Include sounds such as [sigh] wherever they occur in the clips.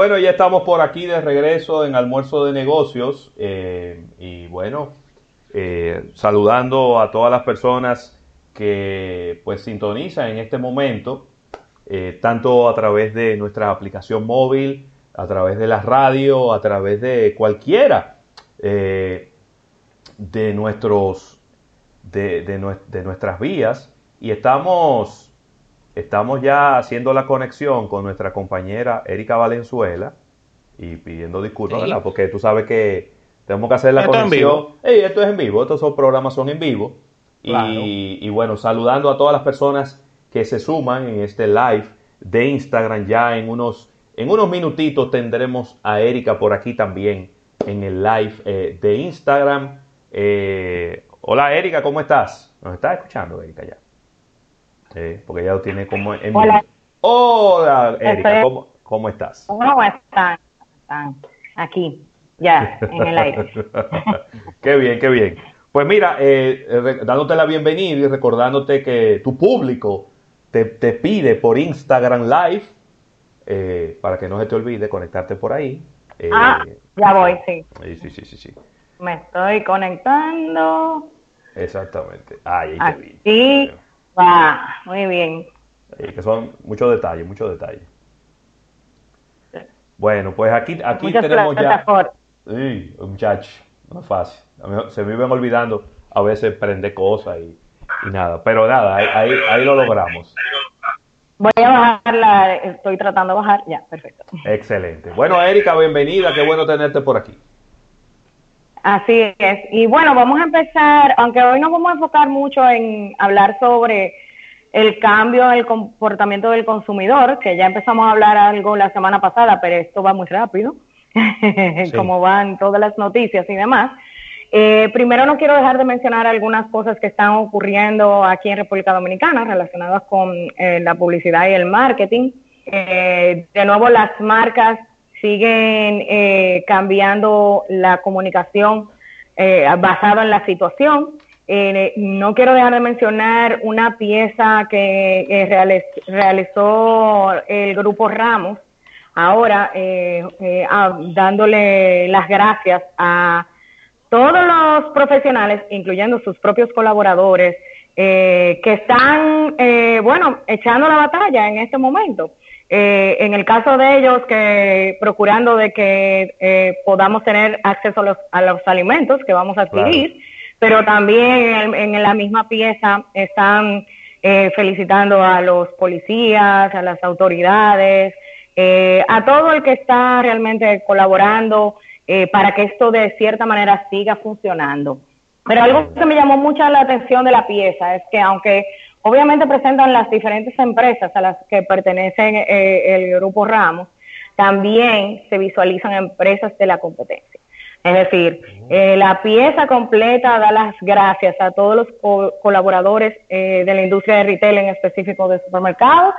Bueno, ya estamos por aquí de regreso en Almuerzo de Negocios eh, y bueno, eh, saludando a todas las personas que pues sintonizan en este momento, eh, tanto a través de nuestra aplicación móvil, a través de la radio, a través de cualquiera de nuestros de, de nuestras vías y estamos Estamos ya haciendo la conexión con nuestra compañera Erika Valenzuela y pidiendo disculpas, ¿verdad? Porque tú sabes que tenemos que hacer la conexión. esto es en vivo, estos son programas son en vivo. Y, bueno, saludando a todas las personas que se suman en este live de Instagram. Ya en unos, en unos minutitos tendremos a Erika por aquí también en el live eh, de Instagram. Eh, hola Erika, ¿cómo estás? ¿Nos estás escuchando, Erika, ya? Porque ya lo tiene como en Hola. Hola, Erika, ¿cómo, estás? ¿Cómo están? Aquí, ya, en el aire. [laughs] qué bien, qué bien. Pues mira, eh, dándote la bienvenida y recordándote que tu público te, pide por Instagram Live, eh, para que no se te olvide conectarte por ahí. Eh, ah, ya voy, sí. Sí, sí, sí, sí. Me estoy conectando. Exactamente. Ahí te vi. Sí. Va, muy bien. que son muchos detalles, muchos detalles. Bueno, pues aquí, aquí tenemos ya. Sí, muchachos, no es fácil. se me iban olvidando a veces prender cosas y, nada. Pero nada, ahí, ahí, lo logramos. Voy a bajarla, estoy tratando de bajar, ya, perfecto. Excelente. Bueno, Erika, bienvenida, qué bueno tenerte por aquí. Así es. Y bueno, vamos a empezar, aunque hoy nos vamos a enfocar mucho en hablar sobre el cambio en el comportamiento del consumidor, que ya empezamos a hablar algo la semana pasada, pero esto va muy rápido, [laughs] como van todas las noticias y demás. Eh, primero no quiero dejar de mencionar algunas cosas que están ocurriendo aquí en República Dominicana relacionadas con eh, la publicidad y el marketing. Eh, de nuevo, las marcas siguen eh, cambiando la comunicación eh, basada en la situación. Eh, no quiero dejar de mencionar una pieza que realizó el grupo Ramos, ahora dándole las gracias a todos los profesionales, incluyendo sus propios colaboradores, que están, bueno, echando la batalla en este momento. Eh, en el caso de ellos, que procurando de que eh, podamos tener acceso a los, alimentos que vamos a adquirir, pero también en, la misma pieza están eh, felicitando a los policías, a las autoridades, a todo el que está realmente colaborando para que esto de cierta manera siga funcionando. Pero algo que me llamó mucho la atención de la pieza es que aunque Obviamente presentan las diferentes empresas a las que pertenecen eh, el grupo Ramos, también se visualizan empresas de la competencia. Es decir, eh, la pieza completa da las gracias a todos los colaboradores eh, de la industria de retail, en específico de supermercados,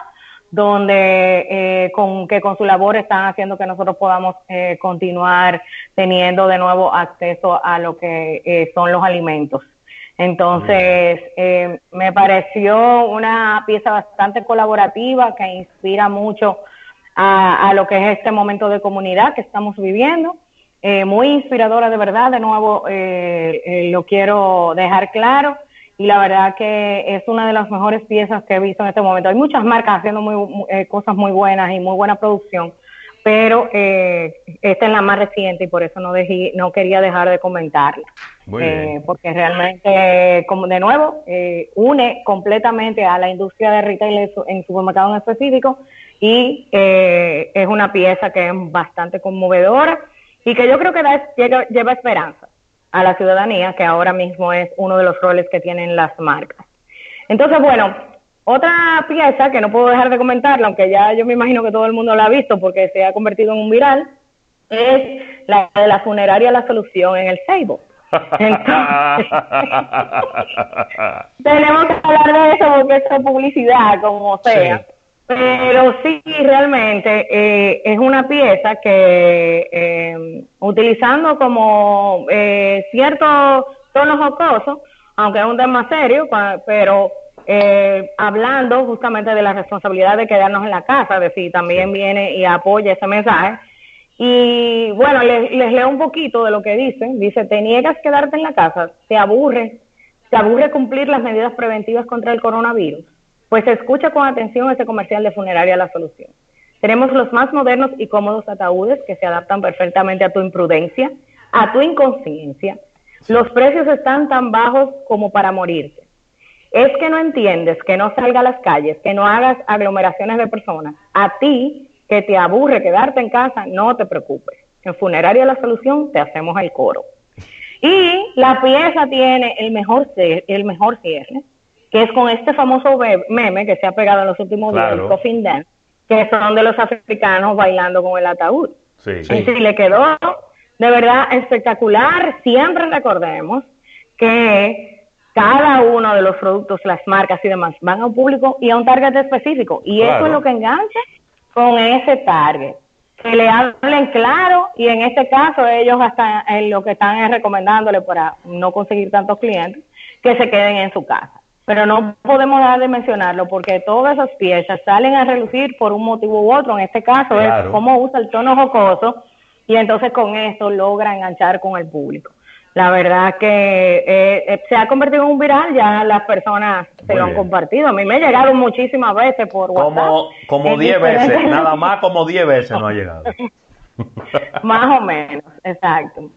donde con que con su labor están haciendo que nosotros podamos continuar teniendo de nuevo acceso a lo que son los alimentos. Entonces, eh, me pareció una pieza bastante colaborativa que inspira mucho a, lo que es este momento de comunidad que estamos viviendo. Eh, muy inspiradora de verdad, de nuevo eh, lo quiero dejar claro y la verdad que es una de las mejores piezas que he visto en este momento. Hay muchas marcas haciendo muy, cosas muy buenas y muy buena producción, pero esta es la más reciente y por eso no, dejé, no quería dejar de comentarla. Eh, porque realmente, como de nuevo, eh, une completamente a la industria de retail en supermercados en específico y eh, es una pieza que es bastante conmovedora y que yo creo que da, lleva esperanza a la ciudadanía, que ahora mismo es uno de los roles que tienen las marcas. Entonces, bueno, otra pieza que no puedo dejar de comentarla, aunque ya yo me imagino que todo el mundo la ha visto porque se ha convertido en un viral, es la de la funeraria La Solución en el Seibo. [laughs] Entonces, [laughs] tenemos que hablar de eso porque es publicidad, como sea. Pero sí, realmente eh, es una pieza que eh, utilizando como eh, ciertos tonos jocosos, aunque es un tema serio, pero eh, hablando justamente de la responsabilidad de quedarnos en la casa, de si también viene y apoya ese mensaje Y bueno, les, leo un poquito de lo que dicen. Dice, te niegas quedarte en la casa, te aburre, te aburre cumplir las medidas preventivas contra el coronavirus. Pues escucha con atención ese comercial de funeraria La Solución. Tenemos los más modernos y cómodos ataúdes que se adaptan perfectamente a tu imprudencia, a tu inconsciencia. Los precios están tan bajos como para morirte. Es que no entiendes que no salga a las calles, que no hagas aglomeraciones de personas. A ti que te aburre quedarte en casa, no te preocupes. En Funeraria La Solución te hacemos el coro. Y la pieza tiene el mejor, el mejor cierre, que es con este famoso meme que se ha pegado en los últimos días, el Coffin Dance, que son de los africanos bailando con el ataúd. Sí, Y si le quedó de verdad espectacular. Siempre recordemos que cada uno de los productos, las marcas y demás van a un público y a un target específico. Y eso es lo que engancha con ese target. Que le hablen claro y en este caso ellos hasta en lo que están es recomendándole para no conseguir tantos clientes que se queden en su casa. Pero no podemos dejar de mencionarlo porque todas esas piezas salen a relucir por un motivo u otro. En este caso es cómo usa el tono jocoso y entonces con eso logra enganchar con el público. La verdad que eh, eh, se ha convertido en un viral, ya las personas se lo han compartido. A mí me ha llegado muchísimas veces por WhatsApp. Como, como 10 veces, [laughs] nada más como 10 veces no ha llegado. [laughs] más o menos, exacto.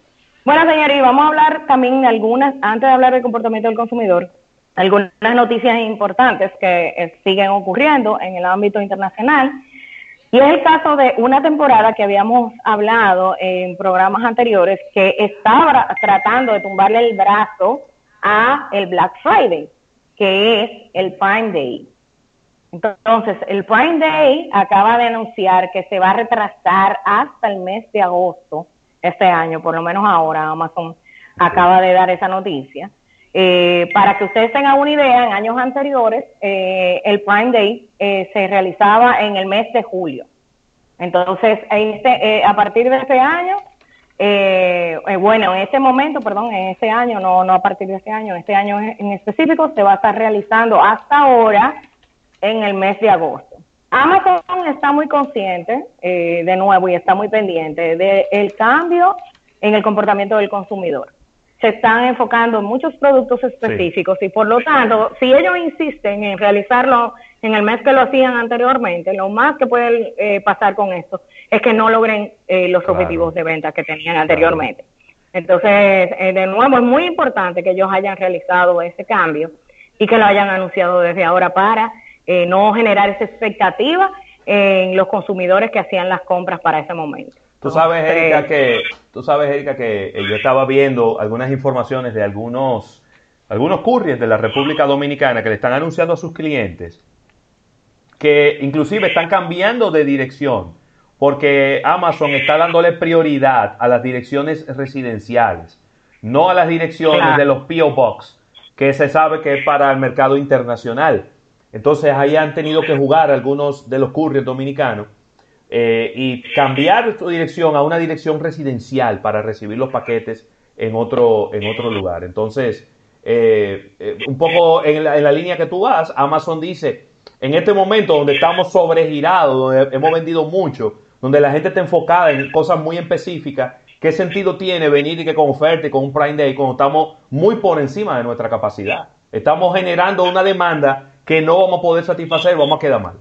Bueno, señores, vamos a hablar también de algunas, antes de hablar del comportamiento del consumidor, algunas noticias importantes que eh, siguen ocurriendo en el ámbito internacional. Y es el caso de una temporada que habíamos hablado en programas anteriores que estaba tratando de tumbarle el brazo a el Black Friday, que es el Prime Day. Entonces, el Prime Day acaba de anunciar que se va a retrasar hasta el mes de agosto este año, por lo menos ahora Amazon acaba de dar esa noticia. Eh, para que ustedes tengan una idea, en años anteriores eh, el Prime Day eh, se realizaba en el mes de julio. Entonces, este, a partir de este año, bueno, en este momento, perdón, en este año, no, no a partir de este año, este año en específico se va a estar realizando hasta ahora en el mes de agosto. Amazon está muy consciente, de nuevo, y está muy pendiente del cambio en el comportamiento del consumidor se están enfocando en muchos productos específicos y por lo tanto, si ellos insisten en realizarlo en el mes que lo hacían anteriormente, lo más que puede eh, pasar con esto es que no logren eh, los objetivos de venta que tenían anteriormente. Entonces, eh, de nuevo, es muy importante que ellos hayan realizado ese cambio y que lo hayan anunciado desde ahora para no generar esa expectativa en los consumidores que hacían las compras para ese momento. Tú sabes, Erika, que, tú sabes, Erika, que eh, yo estaba viendo algunas informaciones de algunos, algunos couriers de la República Dominicana que le están anunciando a sus clientes que inclusive están cambiando de dirección porque Amazon está dándole prioridad a las direcciones residenciales, no a las direcciones de los PO Box, que se sabe que es para el mercado internacional. Entonces ahí han tenido que jugar algunos de los couriers dominicanos eh, y cambiar tu dirección a una dirección residencial para recibir los paquetes en otro, en otro lugar. Entonces, eh, eh, un poco en la, línea que tú vas, Amazon dice, en este momento donde estamos sobregirados, donde hemos vendido mucho, donde la gente está enfocada en cosas muy específicas, ¿qué sentido tiene venir y que con oferta y con un Prime Day cuando estamos muy por encima de nuestra capacidad? Estamos generando una demanda que no vamos a poder satisfacer, vamos a quedar mal.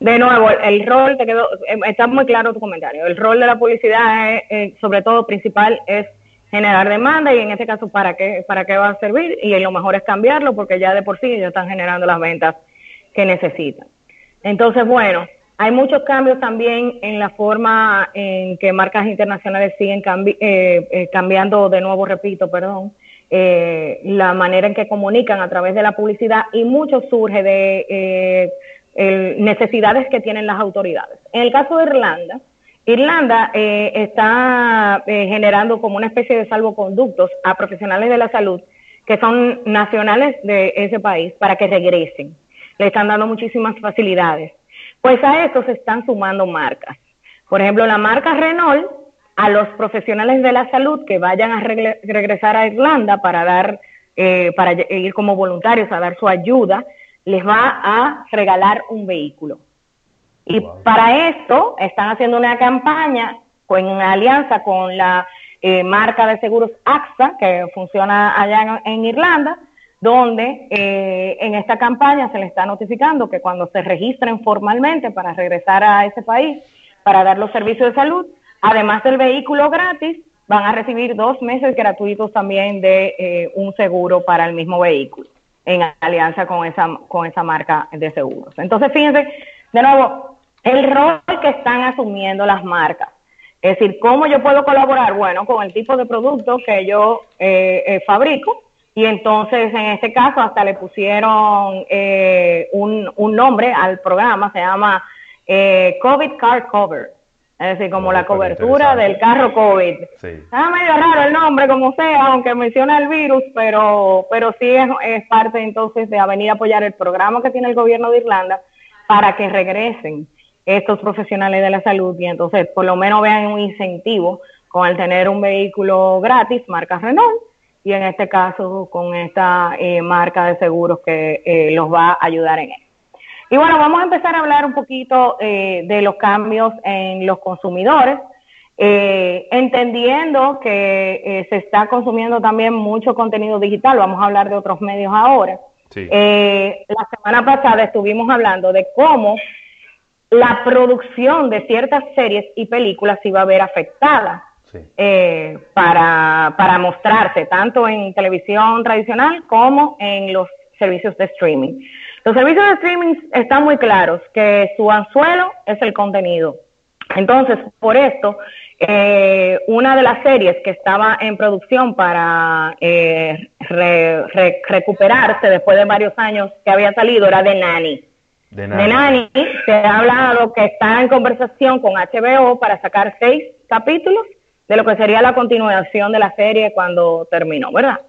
De nuevo, el rol, te quedó, em, está muy claro tu comentario, el rol de la publicidad, eh, sobre todo principal, es generar demanda y en este caso, ¿para qué, ¿para qué va a servir? Y lo mejor es cambiarlo porque ya de por sí ellos están generando las ventas que necesitan. Entonces, bueno, hay muchos cambios también en la forma en que marcas internacionales siguen eh, eh, cambiando, de nuevo, repito, perdón, la manera en que comunican a través de la publicidad y mucho surge de necesidades que tienen las autoridades. En el caso de Irlanda, Irlanda eh, está eh, generando como una especie de salvoconductos a profesionales de la salud que son nacionales de ese país para que regresen. Le están dando muchísimas facilidades. Pues a eso se están sumando marcas. Por ejemplo, la marca Renault a los profesionales de la salud que vayan a regresar a Irlanda para dar, eh, para ir como voluntarios a dar su ayuda les va a regalar un vehículo. Y para esto están haciendo una campaña con una alianza con la eh, marca de seguros AXA, que funciona allá en, Irlanda, donde eh, en esta campaña se le está notificando que cuando se registren formalmente para regresar a ese país, para dar los servicios de salud, además del vehículo gratis, van a recibir dos meses gratuitos también de eh, un seguro para el mismo vehículo, en alianza con esa, con esa marca de seguros. Entonces, fíjense, de nuevo, el rol que están asumiendo las marcas. Es decir, ¿cómo yo puedo colaborar? Bueno, con el tipo de producto que yo eh, eh, fabrico. Y entonces, en este caso, hasta le pusieron un, un, nombre al programa, se llama COVID Car Cover. Es decir, como la cobertura del carro COVID. Sí. Está medio raro el nombre, como sea, aunque menciona el virus, pero, pero sí es, es parte entonces de venir a apoyar el programa que tiene el gobierno de Irlanda para que regresen estos profesionales de la salud y entonces por lo menos vean un incentivo con el tener un vehículo gratis, marca Renault, y en este caso con esta eh, marca de seguros que eh, los va a ayudar en eso. Y bueno, vamos a empezar a hablar un poquito eh, de los cambios en los consumidores, eh, entendiendo que eh, se está consumiendo también mucho contenido digital, vamos a hablar de otros medios ahora. la semana pasada estuvimos hablando de cómo la producción de ciertas series y películas iba a ver afectada para, para mostrarse tanto en televisión tradicional como en los servicios de streaming. Los servicios de streaming están muy claros que su anzuelo es el contenido. Entonces, por esto, eh, una de las series que estaba en producción para eh, recuperarse después de varios años que había salido era The Nanny. The Nanny. se ha hablado que está en conversación con HBO para sacar seis capítulos de lo que sería la continuación de la serie cuando terminó, ¿verdad?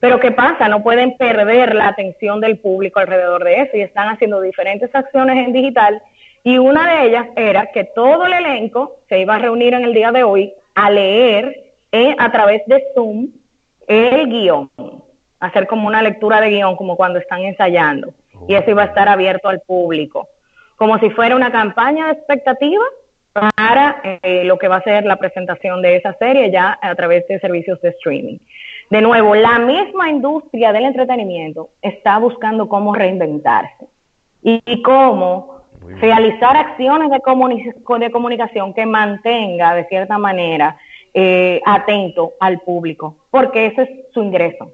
Pero ¿qué pasa? No pueden perder la atención del público alrededor de eso y están haciendo diferentes acciones en digital. Y una de ellas era que todo el elenco se iba a reunir en el día de hoy a leer eh, a través de Zoom el guion, hacer como una lectura de guion como cuando están ensayando. Y eso iba a estar abierto al público, como si fuera una campaña de expectativa para eh, lo que va a ser la presentación de esa serie ya a través de servicios de streaming. De nuevo, la misma industria del entretenimiento está buscando cómo reinventarse y, cómo realizar acciones de, de, comunicación que mantenga de cierta manera eh, atento al público, porque ese es su ingreso.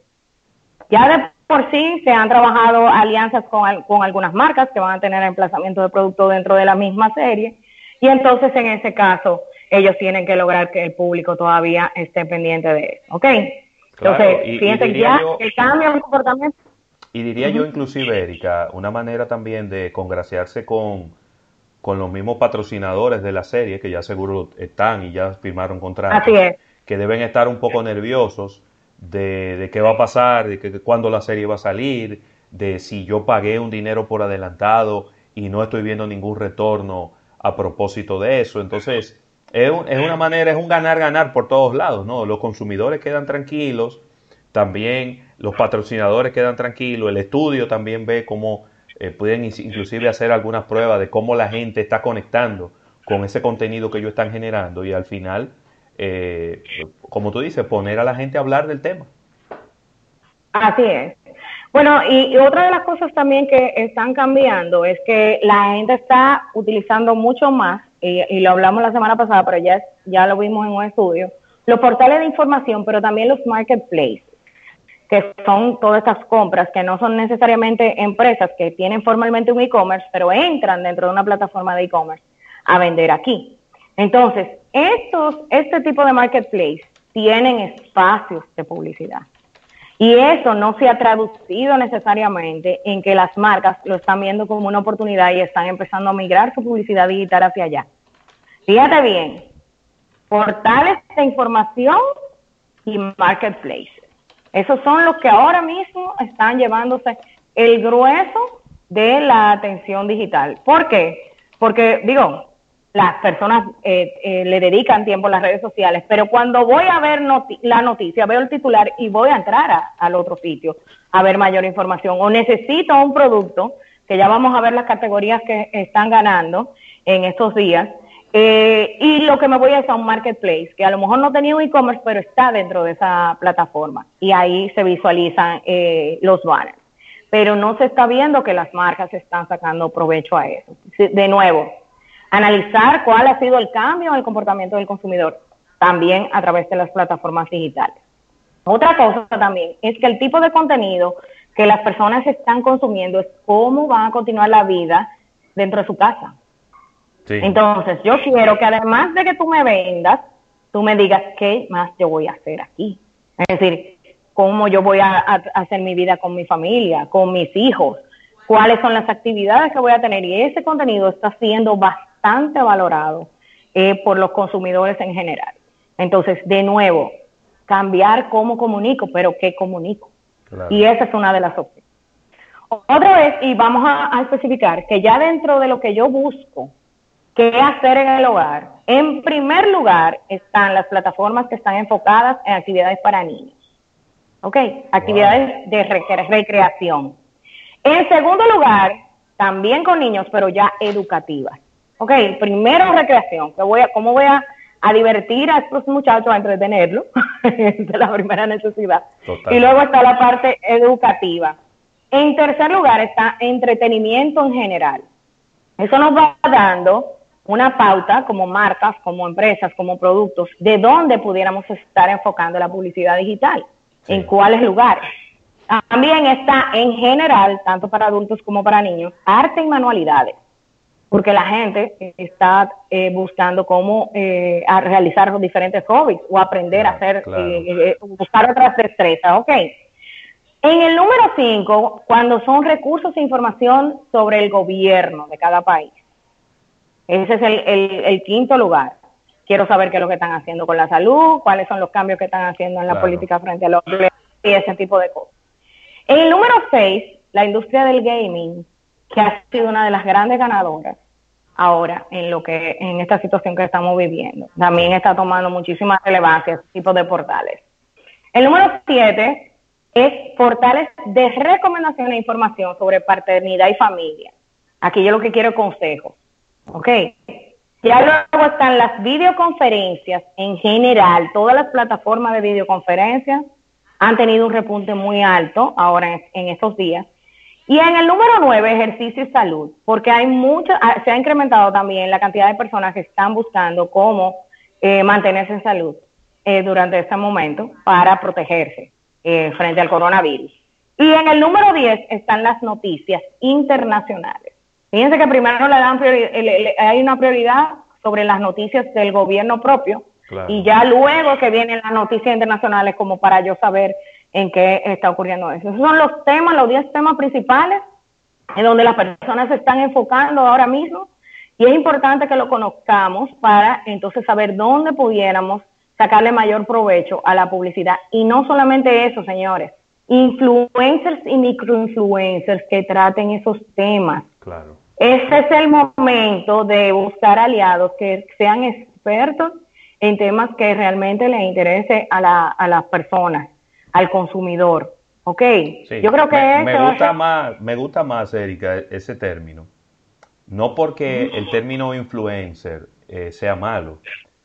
Ya de por sí se han trabajado alianzas con, con algunas marcas que van a tener emplazamiento de producto dentro de la misma serie y entonces en ese caso ellos tienen que lograr que el público todavía esté pendiente de eso. ¿Ok? Entonces, fíjense ya el cambio en comportamiento. Y diría yo inclusive, Erika, una manera también de congraciarse con, con los mismos patrocinadores de la serie, que ya seguro están y ya firmaron contratos, Así es. que deben estar un poco nerviosos de, de qué va a pasar, de que, cuándo la serie va a salir, de si yo pagué un dinero por adelantado y no estoy viendo ningún retorno a propósito de eso. Entonces, es, una manera, es un ganar-ganar por todos lados, ¿no? Los consumidores quedan tranquilos, también los patrocinadores quedan tranquilos, el estudio también ve cómo eh, pueden inclusive hacer algunas pruebas de cómo la gente está conectando con ese contenido que ellos están generando y al final, eh, como tú dices, poner a la gente a hablar del tema. Así es. Bueno, y, otra de las cosas también que están cambiando es que la gente está utilizando mucho más, y, lo hablamos la semana pasada, pero ya, ya lo vimos en un estudio, los portales de información, pero también los marketplaces, que son todas estas compras que no son necesariamente empresas que tienen formalmente un e-commerce, pero entran dentro de una plataforma de e-commerce a vender aquí. Entonces, estos, este tipo de marketplace tienen espacios de publicidad. Y eso no se ha traducido necesariamente en que las marcas lo están viendo como una oportunidad y están empezando a migrar su publicidad digital hacia allá. Fíjate bien, portales de información y marketplaces. Esos son los que ahora mismo están llevándose el grueso de la atención digital. ¿Por qué? Porque, digo, las personas eh, eh, le dedican tiempo a las redes sociales, pero cuando voy a ver la noticia, veo el titular y voy a entrar al otro sitio a ver mayor información o necesito un producto, que ya vamos a ver las categorías que están ganando, en estos días. Eh, y lo que me voy es a un marketplace, que a lo mejor no tenía un e-commerce, pero está dentro de esa plataforma. Y ahí se visualizan eh, los banners. Pero no se está viendo que las marcas están sacando provecho a eso. De nuevo, analizar cuál ha sido el cambio en el comportamiento del consumidor, también a través de las plataformas digitales. Otra cosa también es que el tipo de contenido que las personas están consumiendo es cómo van a continuar la vida dentro de su casa. Entonces, yo quiero que además de que tú me vendas, tú me digas qué más yo voy a hacer aquí. Es decir, cómo yo voy a, hacer mi vida con mi familia, con mis hijos, cuáles son las actividades que voy a tener. Y ese contenido está siendo bastante valorado eh, por los consumidores en general. Entonces, de nuevo, cambiar cómo comunico, pero qué comunico. Y esa es una de las opciones. Otra vez, y vamos a, especificar que ya dentro de lo que yo busco, qué hacer en el hogar, en primer lugar están las plataformas que están enfocadas en actividades para niños. ¿Ok? Actividades de recreación. En segundo lugar, también con niños, pero ya educativas. ¿Ok? Primero recreación, que voy a, ¿cómo voy a a divertir a estos muchachos, a entretenerlos, [laughs] es la primera necesidad. Y luego está la parte educativa. En tercer lugar está entretenimiento en general. Eso nos va dando una pauta como marcas, como empresas, como productos, de dónde pudiéramos estar enfocando la publicidad digital, en cuáles lugares. También está en general, tanto para adultos como para niños, arte y manualidades porque la gente está eh, buscando cómo eh, realizar los diferentes hobbies o aprender a hacer, eh, buscar otras destrezas, ¿ok? En el número 5, cuando son recursos e información sobre el gobierno de cada país. Ese es el, quinto lugar. Quiero saber qué es lo que están haciendo con la salud, cuáles son los cambios que están haciendo en la política frente a los y ese tipo de cosas. En el número 6, la industria del gaming, que ha sido una de las grandes ganadoras ahora en lo que en esta situación que estamos viviendo. También está tomando muchísima relevancia este tipo de portales. El número siete es portales de recomendación e información sobre paternidad y familia. Aquí yo lo que quiero es consejos. ¿Ok? Ya luego están las videoconferencias en general. Todas las plataformas de videoconferencias han tenido un repunte muy alto ahora en estos días. Y en el número 9, ejercicio y salud, porque hay mucho, ah, se ha incrementado también la cantidad de personas que están buscando cómo eh, mantenerse en salud eh, durante este momento para protegerse eh, frente al coronavirus. Y en el número 10 están las noticias internacionales. Fíjense que primero le dan hay una prioridad sobre las noticias del gobierno propio y ya luego que vienen las noticias internacionales como para yo saber en qué está ocurriendo eso. Esos son los temas, los 10 temas principales en donde las personas se están enfocando ahora mismo y es importante que lo conozcamos para entonces saber dónde pudiéramos sacarle mayor provecho a la publicidad. Y no solamente eso, señores, influencers y microinfluencers que traten esos temas. Claro. Ese es el momento de buscar aliados que sean expertos en temas que realmente les interese a, la, a las personas al consumidor. ¿Ok? Yo creo que me, me gusta más, me gusta más, Erika, ese término. No porque el término influencer eh, sea malo,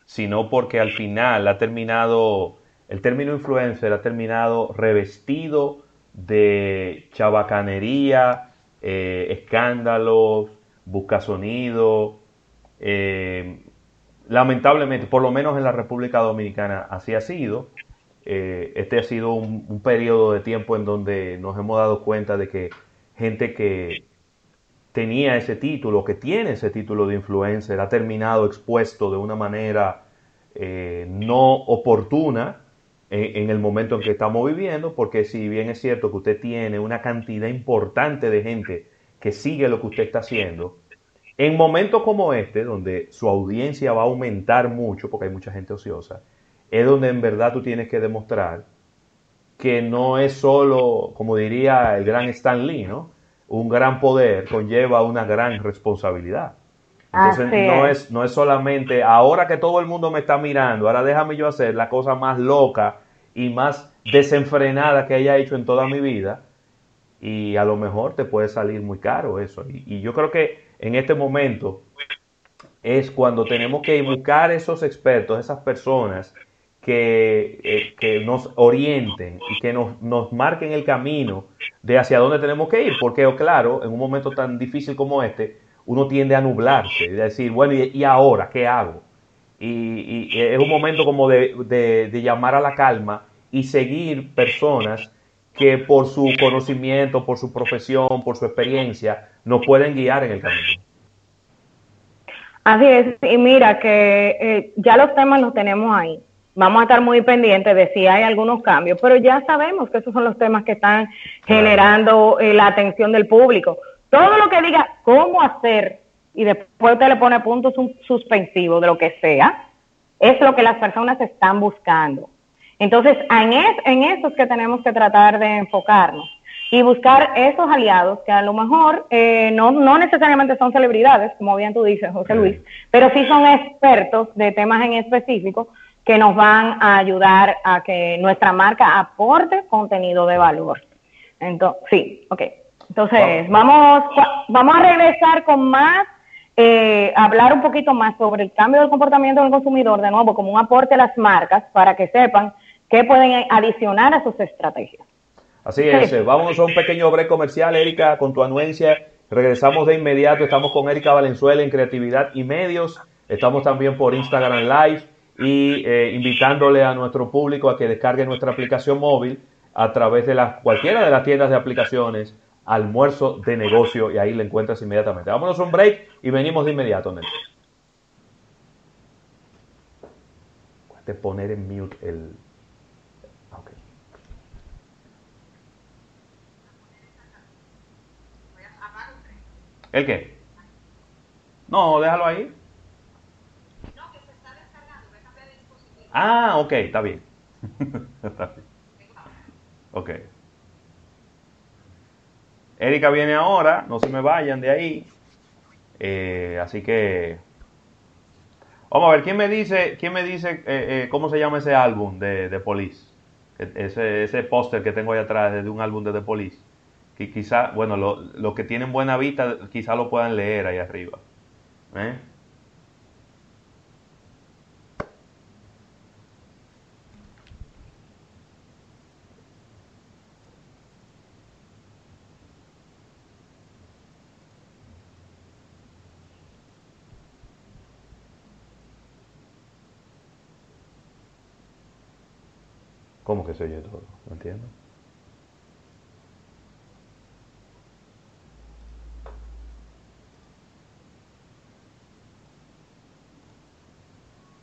sino porque al final ha terminado, el término influencer ha terminado revestido de chabacanería, eh, escándalos, busca sonido. Eh, lamentablemente, por lo menos en la República Dominicana así ha sido. Eh, este ha sido un, periodo de tiempo en donde nos hemos dado cuenta de que gente que tenía ese título, que tiene ese título de influencer, ha terminado expuesto de una manera no oportuna en, el momento en que estamos viviendo, porque si bien es cierto que usted tiene una cantidad importante de gente que sigue lo que usted está haciendo, en momentos como este, donde su audiencia va a aumentar mucho, porque hay mucha gente ociosa, es donde en verdad tú tienes que demostrar que no es solo, como diría el gran Stan Lee, ¿no? Un gran poder conlleva una gran responsabilidad. Entonces no es, no es solamente, ahora que todo el mundo me está mirando, ahora déjame yo hacer la cosa más loca y más desenfrenada que haya hecho en toda mi vida y a lo mejor te puede salir muy caro eso. Y, y yo creo que en este momento es cuando tenemos que buscar esos expertos, esas personas que, eh, que nos orienten y que nos, nos, marquen el camino de hacia dónde tenemos que ir. Porque, claro, en un momento tan difícil como este, uno tiende a nublarse y decir, bueno, ¿y, ahora qué hago? Y, y, es un momento como de, de, de llamar a la calma y seguir personas que por su conocimiento, por su profesión, por su experiencia, nos pueden guiar en el camino. Así es, y mira que eh, ya los temas los tenemos ahí. Vamos a estar muy pendientes de si hay algunos cambios, pero ya sabemos que esos son los temas que están generando eh, la atención del público. Todo lo que diga cómo hacer y después te le pone puntos suspensivos de lo que sea, es lo que las personas están buscando. Entonces, en, es, en eso es que tenemos que tratar de enfocarnos y buscar esos aliados que a lo mejor eh, no, no necesariamente son celebridades, como bien tú dices, José Luis, pero sí son expertos de temas en específico que nos van a ayudar a que nuestra marca aporte contenido de valor. Entonces, sí, ok. Entonces, vamos, vamos a regresar con más, eh, hablar un poquito más sobre el cambio del comportamiento del consumidor, de nuevo, como un aporte a las marcas para que sepan ¿Qué pueden adicionar a sus estrategias? Así es, eh, vámonos a un pequeño break comercial, Erika, con tu anuencia. Regresamos de inmediato, estamos con Erika Valenzuela en Creatividad y Medios, estamos también por Instagram Live y eh, invitándole a nuestro público a que descargue nuestra aplicación móvil a través de las, cualquiera de las tiendas de aplicaciones almuerzo de negocio y ahí le encuentras inmediatamente. Vámonos a un break y venimos de inmediato, Nelson. De poner en mute el, ¿El qué? No, déjalo ahí. No, que se está descargando. Ah, ok, está bien. [laughs] está bien. Ok. Erika viene ahora, no se me vayan de ahí. Eh, así que vamos a ver quién me dice, quién me dice eh, eh, cómo se llama ese álbum de, de Police, ese, ese póster que tengo ahí atrás de un álbum de The Police que quizá, bueno, los lo que tienen buena vista quizá lo puedan leer ahí arriba. ¿Cómo que se oye todo? No entiendo.